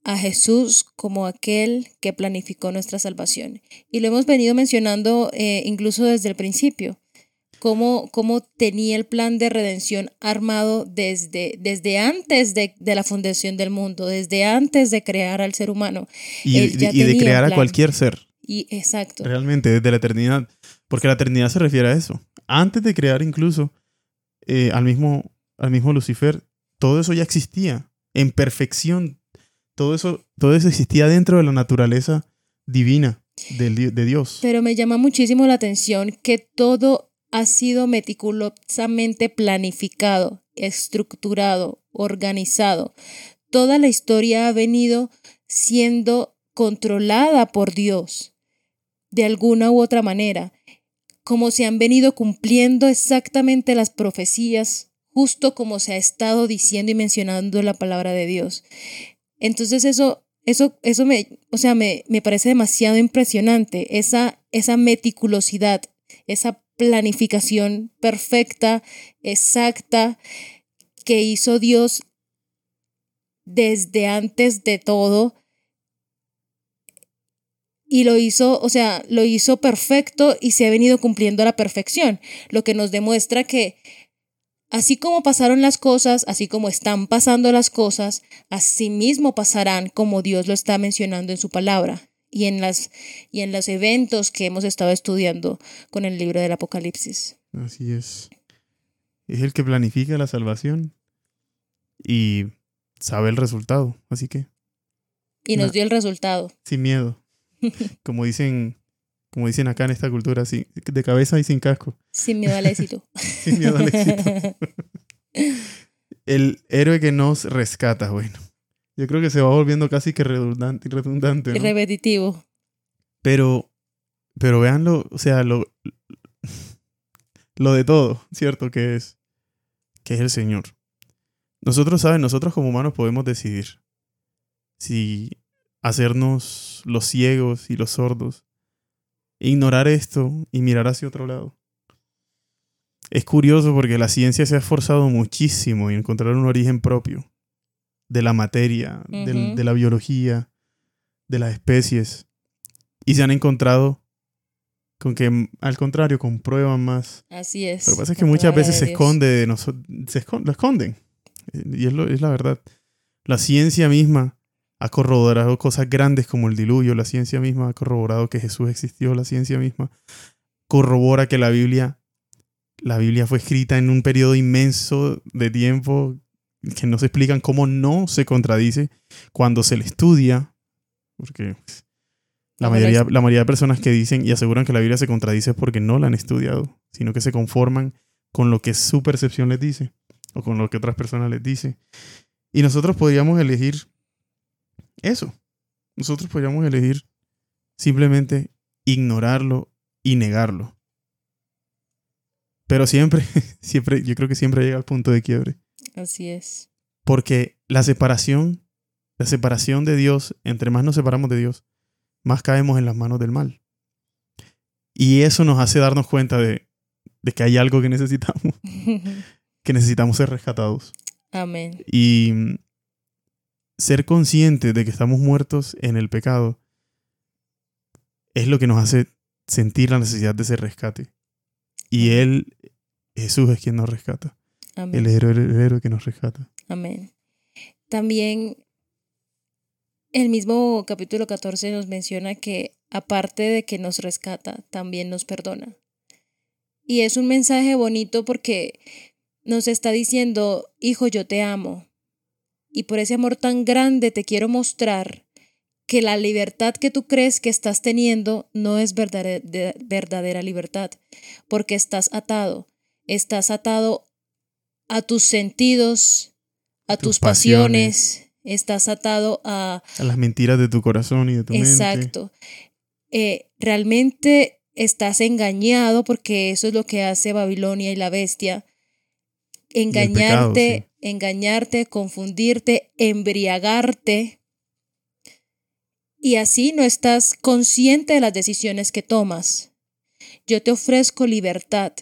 a Jesús como aquel que planificó nuestra salvación. Y lo hemos venido mencionando eh, incluso desde el principio, cómo, cómo tenía el plan de redención armado desde, desde antes de, de la fundación del mundo, desde antes de crear al ser humano. Y, Él ya y de crear a cualquier ser, Y exacto. realmente, desde la eternidad. Porque la eternidad se refiere a eso. Antes de crear incluso eh, al, mismo, al mismo Lucifer, todo eso ya existía en perfección. Todo eso, todo eso existía dentro de la naturaleza divina di- de Dios. Pero me llama muchísimo la atención que todo ha sido meticulosamente planificado, estructurado, organizado. Toda la historia ha venido siendo controlada por Dios de alguna u otra manera, como se han venido cumpliendo exactamente las profecías, justo como se ha estado diciendo y mencionando la palabra de Dios. Entonces eso, eso, eso me, o sea, me, me parece demasiado impresionante, esa, esa meticulosidad, esa planificación perfecta, exacta, que hizo Dios desde antes de todo. Y lo hizo, o sea, lo hizo perfecto y se ha venido cumpliendo a la perfección, lo que nos demuestra que así como pasaron las cosas, así como están pasando las cosas, así mismo pasarán como Dios lo está mencionando en su palabra y en, las, y en los eventos que hemos estado estudiando con el libro del Apocalipsis. Así es. Es el que planifica la salvación y sabe el resultado, así que. Y nos dio el resultado. Sin miedo. como dicen, como dicen acá en esta cultura, sin, de cabeza y sin casco. Sin miedo al éxito. sin miedo al éxito. el héroe que nos rescata, bueno. Yo creo que se va volviendo casi que redundante y redundante. Y repetitivo. Pero, pero véanlo, o sea, lo, lo de todo, ¿cierto? Que es, que es el Señor. Nosotros, ¿saben? Nosotros como humanos podemos decidir si hacernos los ciegos y los sordos, ignorar esto y mirar hacia otro lado. Es curioso porque la ciencia se ha esforzado muchísimo en encontrar un origen propio de la materia, de la biología, de las especies. Y se han encontrado con que, al contrario, comprueban más. Así es. Lo que pasa es que muchas veces se esconde, de nosotros, se lo esconden. Y es, es la verdad. La ciencia misma ha corroborado cosas grandes como el diluvio. La ciencia misma ha corroborado que Jesús existió. La ciencia misma corrobora que la Biblia, la Biblia fue escrita en un periodo inmenso de tiempo que no se explican cómo no se contradice cuando se le estudia, porque la mayoría, la mayoría de personas que dicen y aseguran que la Biblia se contradice es porque no la han estudiado, sino que se conforman con lo que su percepción les dice o con lo que otras personas les dicen. Y nosotros podríamos elegir eso. Nosotros podríamos elegir simplemente ignorarlo y negarlo. Pero siempre, siempre, yo creo que siempre llega al punto de quiebre. Así es. Porque la separación, la separación de Dios, entre más nos separamos de Dios, más caemos en las manos del mal. Y eso nos hace darnos cuenta de, que hay algo que necesitamos, que necesitamos ser rescatados. Amén. Y ser conscientes de que estamos muertos en el pecado es lo que nos hace sentir la necesidad de ese rescate. Y Él, Jesús, es quien nos rescata. El héroe, que nos rescata. Amén. También el mismo capítulo 14 nos menciona que aparte de que nos rescata, también nos perdona. Y es un mensaje bonito porque nos está diciendo, hijo, yo te amo. Y por ese amor tan grande te quiero mostrar que la libertad que tú crees que estás teniendo no es verdadera, verdadera libertad, porque estás atado. Estás atado a tus sentidos, a tus, pasiones. estás atado a... A las mentiras de tu corazón y de tu mente. Exacto. Eh, realmente estás engañado porque eso es lo que hace Babilonia y la bestia. Engañarte, engañarte, confundirte, embriagarte. Y así no estás consciente de las decisiones que tomas. Yo te ofrezco libertad.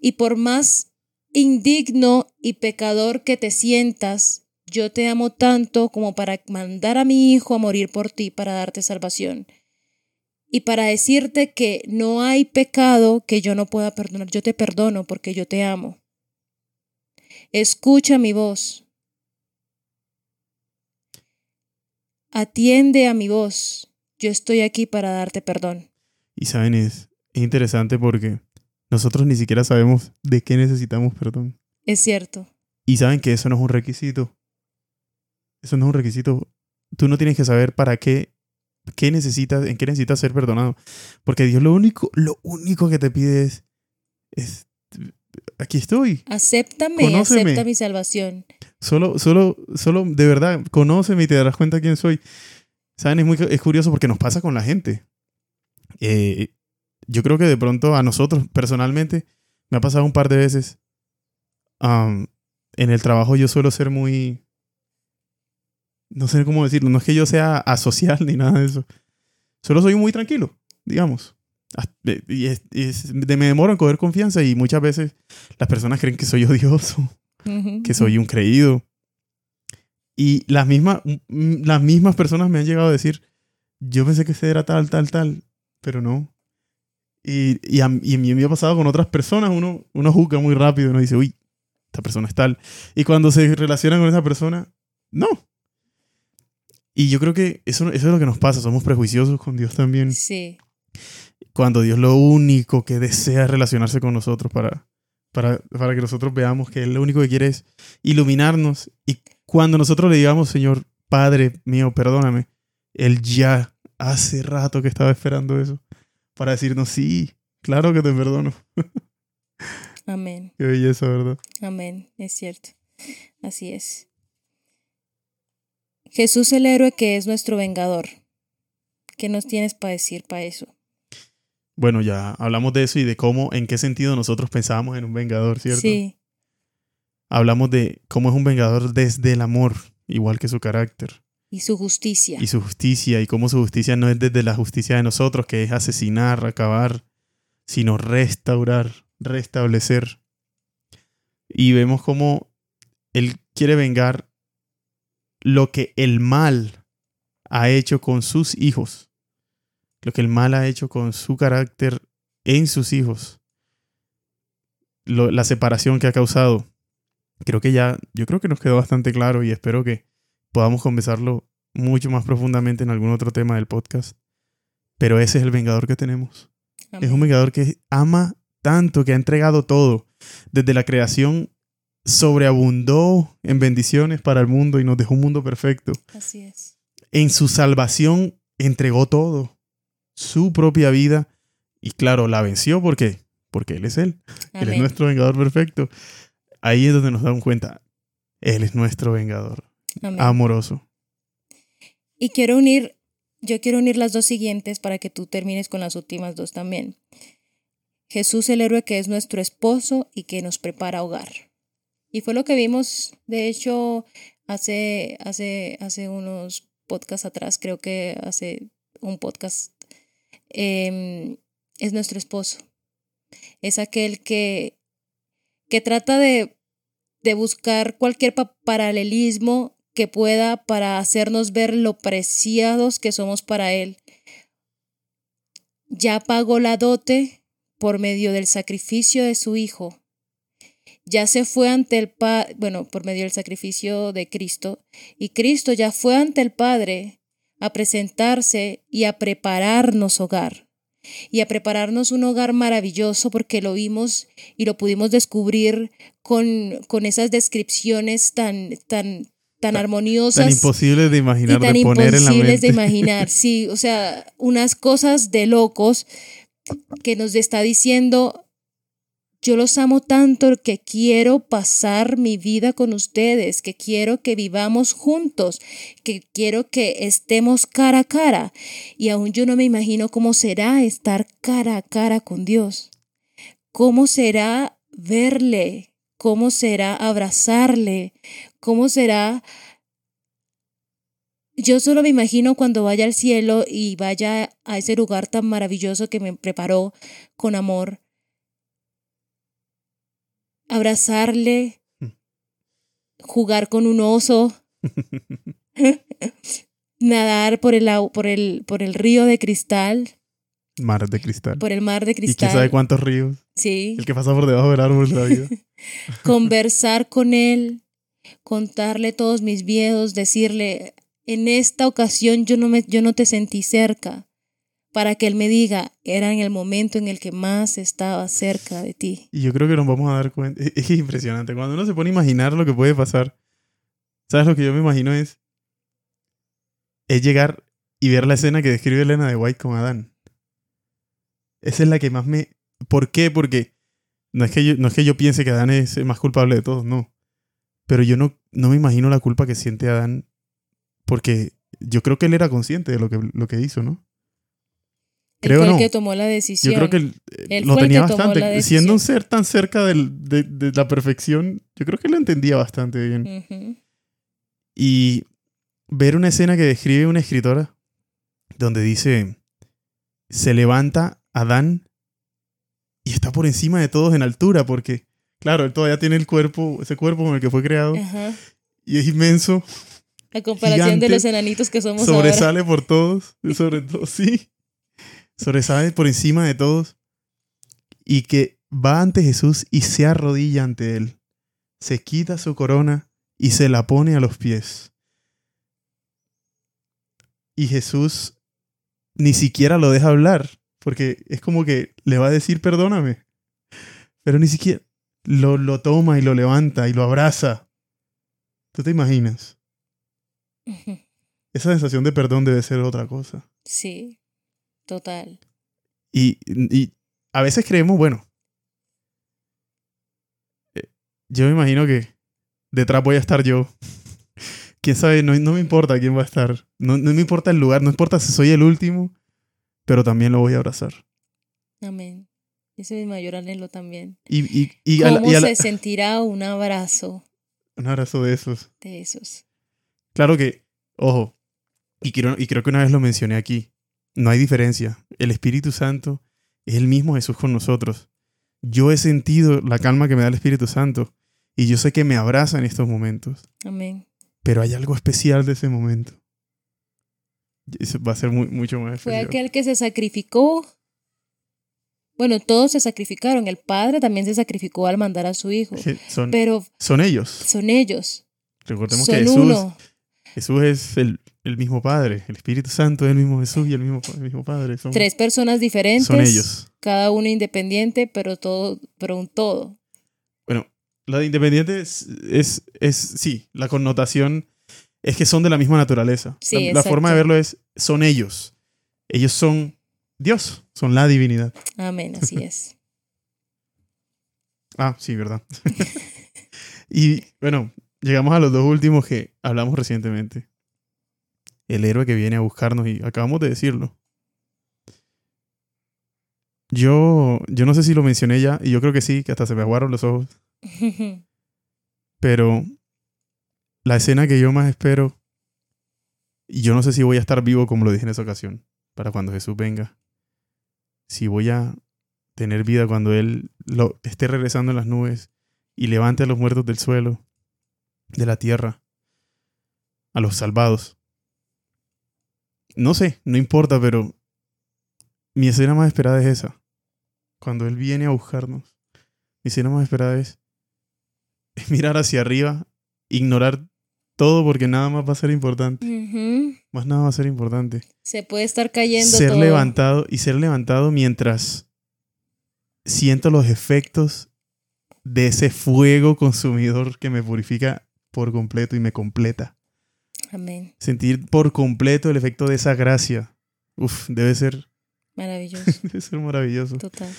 Y por más indigno y pecador que te sientas, yo te amo tanto como para mandar a mi Hijo a morir por ti para darte salvación. Y para decirte que no hay pecado que yo no pueda perdonar. Yo te perdono porque yo te amo. Escucha mi voz. Atiende a mi voz. Yo estoy aquí para darte perdón. Y saben, es interesante porque nosotros ni siquiera sabemos de qué necesitamos perdón. Es cierto. Y saben que eso no es un requisito. Eso no es un requisito. Tú no tienes que saber para qué, qué necesitas, en qué necesitas ser perdonado. Porque Dios lo único, lo único que te pide es, es aquí estoy. Acéptame, acepta mi salvación. Solo, solo, solo, de verdad, conóceme y te darás cuenta quién soy. Saben, es muy es curioso porque nos pasa con la gente. Eh, yo creo que de pronto a nosotros personalmente me ha pasado un par de veces. en el trabajo yo suelo ser muy... No sé cómo decirlo, no es que yo sea asocial ni nada de eso. Solo soy muy tranquilo, digamos. Y, es- y es- de- me demoro en coger confianza y muchas veces las personas creen que soy odioso, que soy un creído. Y las mismas, las mismas personas me han llegado a decir, yo pensé que este era tal, tal, tal, pero no. Y, y, a, y a mí me ha pasado con otras personas, uno, uno juzga muy rápido, uno dice, uy, esta persona es tal. Y cuando se relacionan con esa persona, no. Y yo creo que eso, eso es lo que nos pasa, somos prejuiciosos con Dios también. Sí, Cuando Dios lo único que desea es relacionarse con nosotros para, para, para que nosotros veamos que Él lo único que quiere es iluminarnos. Y cuando nosotros le digamos, Señor, Padre mío, perdóname, Él ya hace rato que estaba esperando eso para decirnos, sí, claro que te perdono. amén, Qué belleza, ¿verdad? amén, es cierto. Así es. Jesús el héroe que es nuestro vengador. ¿Qué nos tienes para decir para eso? Bueno, ya hablamos de eso y de cómo, en qué sentido nosotros pensábamos en un vengador, ¿cierto? Sí, Hablamos de cómo es un vengador desde el amor, igual que su carácter. y su justicia. y su justicia y cómo su justicia no es desde la justicia de nosotros, que es asesinar, acabar, sino restaurar, restablecer. Y vemos cómo él quiere vengar lo que el mal ha hecho con sus hijos, lo que el mal ha hecho con su carácter en sus hijos, Lo- la separación que ha causado. Creo que ya, yo creo que nos quedó bastante claro y espero que podamos conversarlo mucho más profundamente en algún otro tema del podcast. Pero ese es el vengador que tenemos. Amén. Es un vengador que ama tanto, que ha entregado todo. Desde la creación sobreabundó en bendiciones para el mundo y nos dejó un mundo perfecto. Así es. En su salvación entregó todo, su propia vida. Y claro, la venció porque, porque Él es Él. Él es nuestro vengador perfecto. Ahí es donde nos damos cuenta. Él es nuestro vengador, Amén. amoroso. Y quiero unir, yo quiero unir las dos siguientes para que tú termines con las últimas dos también. Jesús el héroe que es nuestro esposo y que nos prepara hogar. Y fue lo que vimos, de hecho, hace, hace, hace unos podcasts atrás, creo que hace un podcast, em, es nuestro esposo. Es aquel que, que trata de, de buscar cualquier pa- paralelismo que pueda para hacernos ver lo preciados que somos para Él. Ya pagó la dote por medio del sacrificio de su Hijo. Ya se fue ante el Padre, bueno, por medio del sacrificio de Cristo, y Cristo ya fue ante el Padre a presentarse y a prepararnos hogar. Y a prepararnos un hogar maravilloso porque lo vimos y lo pudimos descubrir con, con esas descripciones tan, tan, tan armoniosas Tan imposible de y imaginar, tan de poner en la imposibles mente. de imaginar. Sí, o sea, unas cosas de locos que nos está diciendo, yo los amo tanto que quiero pasar mi vida con ustedes, que quiero que vivamos juntos, que quiero que estemos cara a cara. Y aún yo no me imagino cómo será estar cara a cara con Dios. ¿Cómo será verle? ¿Cómo será abrazarle? ¿Cómo será yo solo me imagino cuando vaya al cielo y vaya a ese lugar tan maravilloso que me preparó con amor. Abrazarle, Mm. jugar con un oso, nadar por el, por, el, por el río de cristal, Mar de cristal. por el mar de y quién cristal. sabe cuántos ríos. Sí, El que pasa por debajo del árbol de la vida. conversar con él, contarle todos mis miedos, decirle, en esta ocasión yo no, me, yo no te sentí cerca, para que él me diga, era en el momento en el que más estaba cerca de ti. Y yo creo que nos vamos a dar cuenta. Es, es impresionante. Cuando uno se pone a imaginar lo que puede pasar, ¿sabes lo que yo me imagino es? Es llegar y ver la escena que describe Elena de White con Adán. Esa es la que más me. ¿Por qué? Porque no es que yo, no es que yo piense que Adán es el más culpable de todos, no. Pero yo no, no me imagino la culpa que siente Adán. Porque yo creo que él era consciente de lo que, lo que hizo, ¿no? Creo el no. que tomó la decisión. Yo creo que él, eh, Él lo el tenía bastante. Siendo un ser tan cerca del- de, de la perfección, yo creo que lo entendía bastante bien. Ujú. Y ver una escena que describe una escritora donde dice, se levanta Adán y está por encima de todos en altura porque, claro, él todavía tiene el cuerpo, ese cuerpo con el que fue creado Ajá. y es inmenso, La comparación Gigante, de los enanitos que somos ahora. sobresale por todos, sobre todo, sí, sobresale por encima de todos y que va ante Jesús y se arrodilla ante él, se quita su corona y se la pone a los pies. Y Jesús ni siquiera lo deja hablar, porque es como que le va a decir perdóname, pero ni siquiera lo, lo toma y lo levanta y lo abraza. ¿Tú te imaginas? Esa sensación de perdón debe ser otra cosa. Sí, total. Y, y a veces creemos, bueno, eh, yo me imagino que detrás voy a estar yo. Quién sabe, no, no me importa quién va a estar. No, no me importa el lugar, no importa si soy el último, pero también lo voy a abrazar. Amén. Ese es mi mayor anhelo también. Y, y, y, a la- ¿Cómo y a la- se sentirá un abrazo un abrazo de esos. de esos? Claro que, ojo, y, quiero, y creo que una vez lo mencioné aquí, no hay diferencia. El Espíritu Santo es el mismo Jesús con nosotros. Yo he sentido la calma que me da el Espíritu Santo y yo sé que me abraza en estos momentos, Amén. pero hay algo especial de ese momento. Eso va a ser muy- mucho más Fue aquel que se sacrificó. Bueno, todos se sacrificaron. El padre también se sacrificó al mandar a su hijo. Que Son, Pero son ellos. son ellos. Recordemos que Jesús, uno. Jesús es el, el mismo Padre. El Espíritu Santo es el mismo Jesús y el mismo, el mismo Padre. Son, Tres personas diferentes. son ellos. Cada uno independiente, pero todo, pero un todo. Bueno, la de independiente es, es, es- sí, la connotación es que son de la misma naturaleza. Sí, la, la forma de verlo es, son ellos. Ellos son Dios, son la divinidad. Amén, así es. Ah, sí, verdad. y bueno, llegamos a los dos últimos que hablamos recientemente. El héroe que viene a buscarnos y acabamos de decirlo. Yo, yo no sé si lo mencioné ya, y yo creo que sí, que hasta se me aguaron los ojos. Pero la escena que yo más espero, y yo no sé si voy a estar vivo como lo dije en esa ocasión, para cuando Jesús venga. Si voy a tener vida cuando Él lo, esté regresando en las nubes y levante a los muertos del suelo, de la tierra, a los salvados. No sé, no importa, pero mi escena más esperada es esa. Cuando Él viene a buscarnos, mi escena más esperada es es mirar hacia arriba, ignorar todo porque nada más va a ser importante. Más nada va a ser importante. Se puede estar cayendo Ser todo. levantado y ser levantado mientras siento los efectos de ese fuego consumidor que me purifica por completo y me completa. Amén. Sentir por completo el efecto de esa gracia. Uf, debe ser, Maravilloso. debe ser maravilloso. Total.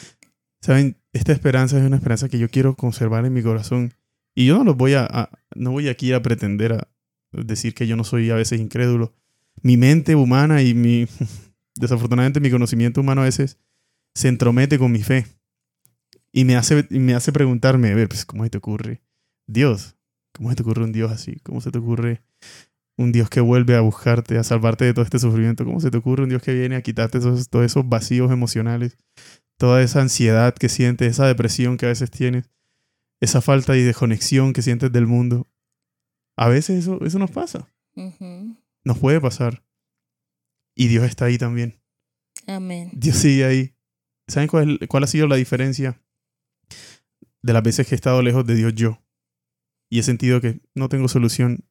Saben, esta esperanza es una esperanza que yo quiero conservar en mi corazón. Y yo no los voy a, a- no voy aquí a pretender a decir que yo no soy a veces incrédulo. Mi mente humana y mi, desafortunadamente mi conocimiento humano a veces se entromete con mi fe. Y me hace, y me hace preguntarme, a ver, pues, ¿cómo se te ocurre? Dios, ¿cómo se te ocurre un Dios así? ¿Cómo se te ocurre un Dios que vuelve a buscarte, a salvarte de todo este sufrimiento? ¿Cómo se te ocurre un Dios que viene a quitarte esos, todos esos vacíos emocionales? toda esa ansiedad que sientes, esa depresión que a veces tienes, esa falta de conexión que sientes del mundo. A veces eso, eso nos pasa, Ujú. nos puede pasar. Y Dios está ahí también. Amén. Dios sigue ahí. ¿Saben cuál, cuál ha sido la diferencia de las veces que he estado lejos de Dios yo? Y he sentido que no tengo solución,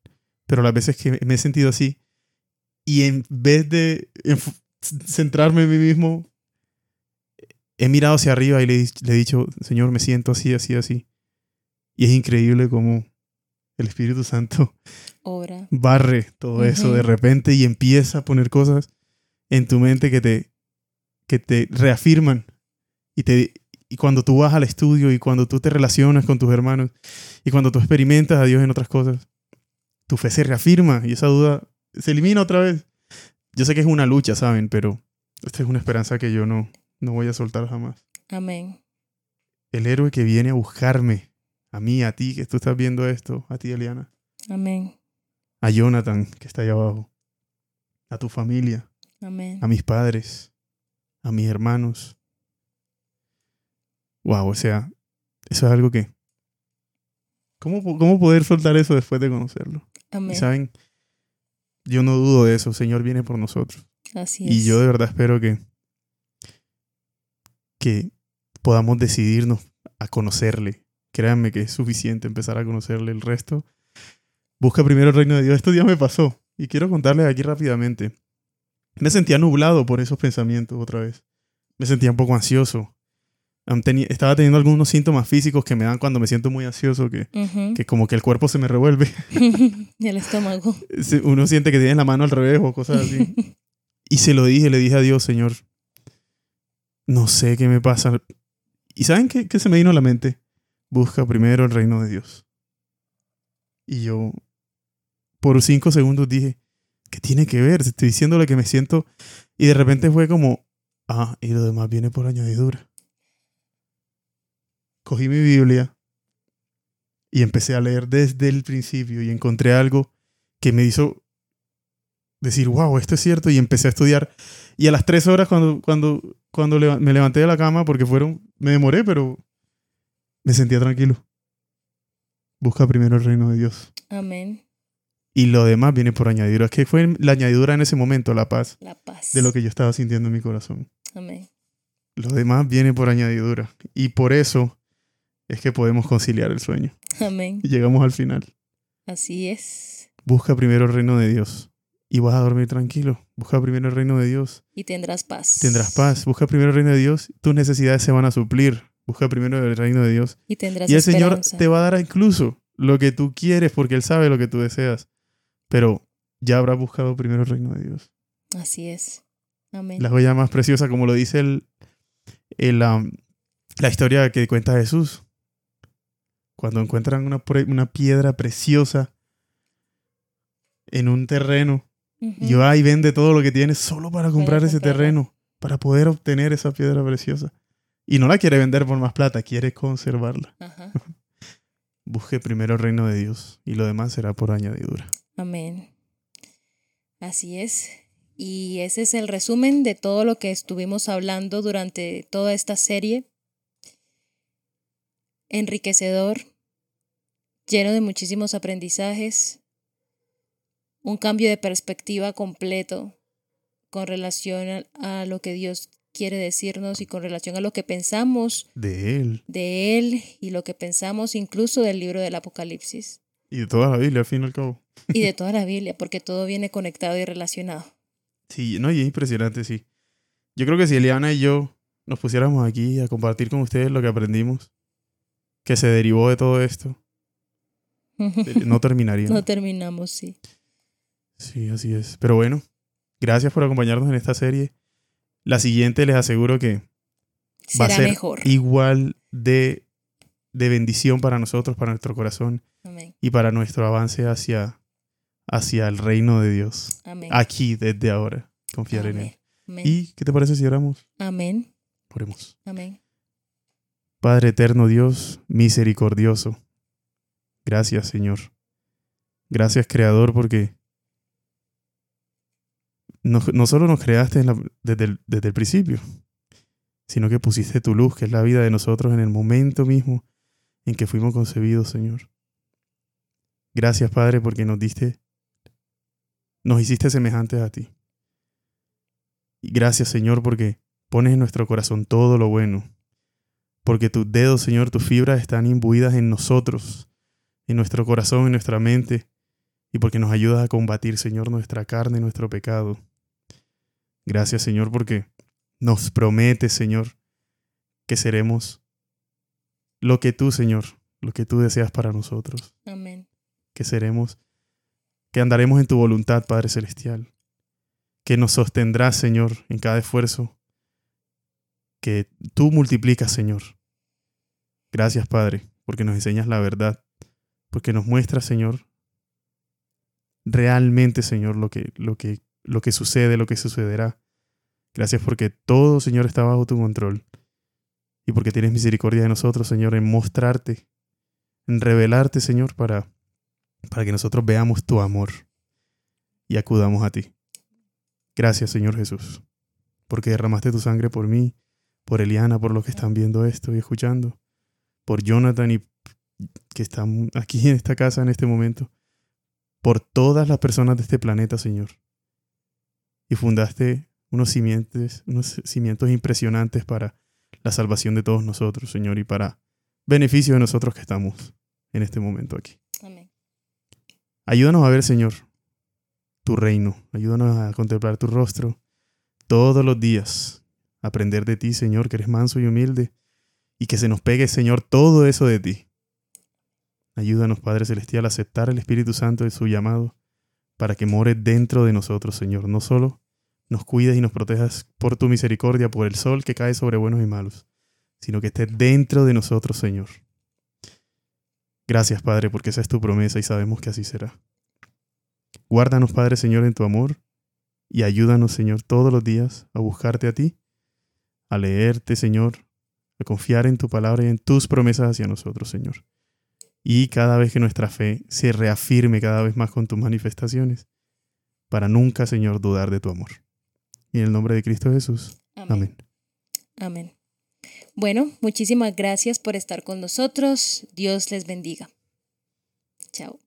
pero las veces que me he sentido así, y en vez de centrarme en mí mismo, he mirado hacia arriba y le, he dich- le he dicho, Señor, me siento así, así, así. Y es increíble como el Espíritu Santo Obra. barre todo eso de repente y empieza a poner cosas en tu mente que te, que te reafirman. Y, te, y cuando tú vas al estudio y cuando tú te relacionas con tus hermanos y cuando tú experimentas a Dios en otras cosas, tu fe se reafirma y esa duda se elimina otra vez. Yo sé que es una lucha, ¿saben? Pero esta es una esperanza que yo no, no voy a soltar jamás. Amén. El héroe que viene a buscarme, a mí, a ti, que tú estás viendo esto, a ti, Eliana, Amén. a Jonathan, que está ahí abajo, a tu familia, Amén. a mis padres, a mis hermanos, wow, o sea, eso es algo que... ¿Cómo, cómo poder soltar eso después de conocerlo? Y Amén. saben, yo no dudo de eso, el Señor viene por nosotros. Así es. Y yo de verdad espero que, que podamos decidirnos a conocerle. Créanme que es suficiente empezar a conocerle el resto. Busca primero el reino de Dios. Estos días me pasó y quiero contarles aquí rápidamente. Me sentía nublado por esos pensamientos otra vez. Me sentía un poco ansioso. Teni- Estaba teniendo algunos síntomas físicos que me dan cuando me siento muy ansioso, que, Ujú. que como que el cuerpo se me revuelve. el estómago. Uno siente que tiene la mano al revés o cosas así. Y se lo dije, le dije a Dios, Señor, no sé qué me pasa. ¿Y saben qué, qué se me vino a la mente? Busca primero el reino de Dios. Y yo, por cinco segundos dije, ¿qué tiene que ver? Estoy diciéndole que me siento... Y de repente fue como, ah, y lo demás viene por añadidura. Cogí mi Biblia y empecé a leer desde el principio y encontré algo que me hizo decir, wow, esto es cierto, y empecé a estudiar. Y a las tres horas cuando, cuando, cuando me levanté de la cama, porque fueron, me demoré, pero me sentía tranquilo. Busca primero el reino de Dios. Amén. Y lo demás viene por añadidura. Es que fue la añadidura en ese momento, la paz, La paz. de lo que yo estaba sintiendo en mi corazón. Amén. Lo demás viene por añadidura. Y por eso es que podemos conciliar el sueño. Amén. Y llegamos al final. Así es. Busca primero el reino de Dios. Y vas a dormir tranquilo. Busca primero el reino de Dios. Y tendrás paz. Tendrás paz. Busca primero el reino de Dios. Tus necesidades se van a suplir. Busca primero el reino de Dios. Y tendrás Y el Señor te va a dar incluso lo que tú quieres porque Él sabe lo que tú deseas. Pero ya habrás buscado primero el reino de Dios. Así es. Amén. La joya más preciosa, como lo dice el, el, um, la historia que cuenta Jesús. Cuando encuentran una, piedra preciosa en un terreno Ujú. y va y vende todo lo que tiene solo para comprar ese terreno, para poder obtener esa piedra preciosa. Y no la quiere vender por más plata, quiere conservarla. Busque primero el reino de Dios y lo demás será por añadidura. Amén. Así es. Y ese es el resumen de todo lo que estuvimos hablando durante toda esta serie. Enriquecedor, lleno de muchísimos aprendizajes, un cambio de perspectiva completo con relación a, a lo que Dios quiere decirnos y con relación a lo que pensamos De Él de Él y lo que pensamos incluso del libro del Apocalipsis y de toda la Biblia, al fin y al cabo. y de toda la Biblia, porque todo viene conectado y relacionado. Sí, no, y es impresionante, sí. Yo creo que si Eliana y yo nos pusiéramos aquí a compartir con ustedes lo que aprendimos, que se derivó de todo esto, no terminaríamos. No terminamos, sí. Sí, así es. Pero bueno, gracias por acompañarnos en esta serie. La siguiente les aseguro que va a Será ser mejor. igual de, de bendición para nosotros, para nuestro corazón Amén. y para nuestro avance hacia, hacia el reino de Dios. Amén. Aquí, desde ahora, confiar en Él. ¿Y qué te parece si oramos? Amén. Oremos. Amén. Padre eterno Dios, misericordioso. Gracias, Señor. Gracias, Creador, porque no, no solo nos creaste desde, el, desde el principio, sino que pusiste tu luz, que es la vida de nosotros, en el momento mismo en que fuimos concebidos, Señor. Gracias, Padre, porque nos diste, nos hiciste semejantes a ti. Y gracias, Señor, porque pones en nuestro corazón todo lo bueno porque tus dedos, Señor, tus fibras están imbuidas en nosotros, en nuestro corazón, en nuestra mente, y porque nos ayudas a combatir, Señor, nuestra carne y nuestro pecado. Gracias, Señor, porque nos prometes, Señor, que seremos lo que tú, Señor, lo que tú deseas para nosotros, Amén. que seremos, que andaremos en tu voluntad, Padre Celestial, que nos sostendrás, Señor, en cada esfuerzo que tú multiplicas, Señor. Gracias, Padre, porque nos enseñas la verdad, porque nos muestras, Señor, realmente, Señor, lo que, lo que, lo que sucede, lo que sucederá. Gracias porque todo, Señor, está bajo tu control. Y porque tienes misericordia de nosotros, Señor, en mostrarte, en revelarte, Señor, para, para que nosotros veamos tu amor y acudamos a ti. Gracias, Señor Jesús, porque derramaste tu sangre por mí, por Eliana, por los que están viendo esto y escuchando, por Jonathan y que están aquí en esta casa en este momento, por todas las personas de este planeta, Señor. Y fundaste unos cimientos, unos cimientos impresionantes para la salvación de todos nosotros, Señor, y para beneficio de nosotros que estamos en este momento aquí. Amén. Ayúdanos a ver, Señor, tu reino. Ayúdanos a contemplar tu rostro todos los días. Aprender de ti, Señor, que eres manso y humilde. Y que se nos pegue, Señor, todo eso de ti. Ayúdanos, Padre Celestial, a aceptar el Espíritu Santo de su llamado para que more dentro de nosotros, Señor. No solo nos cuides y nos protejas por tu misericordia, por el sol que cae sobre buenos y malos, sino que esté dentro de nosotros, Señor. Gracias, Padre, porque esa es tu promesa y sabemos que así será. Guárdanos, Padre Señor, en tu amor y ayúdanos, Señor, todos los días a buscarte a ti, a leerte, Señor, a confiar en tu palabra y en tus promesas hacia nosotros, Señor. Y cada vez que nuestra fe se reafirme cada vez más con tus manifestaciones, para nunca, Señor, dudar de tu amor. Y en el nombre de Cristo Jesús. Amén. Amén. Bueno, muchísimas gracias por estar con nosotros. Dios les bendiga. Chao.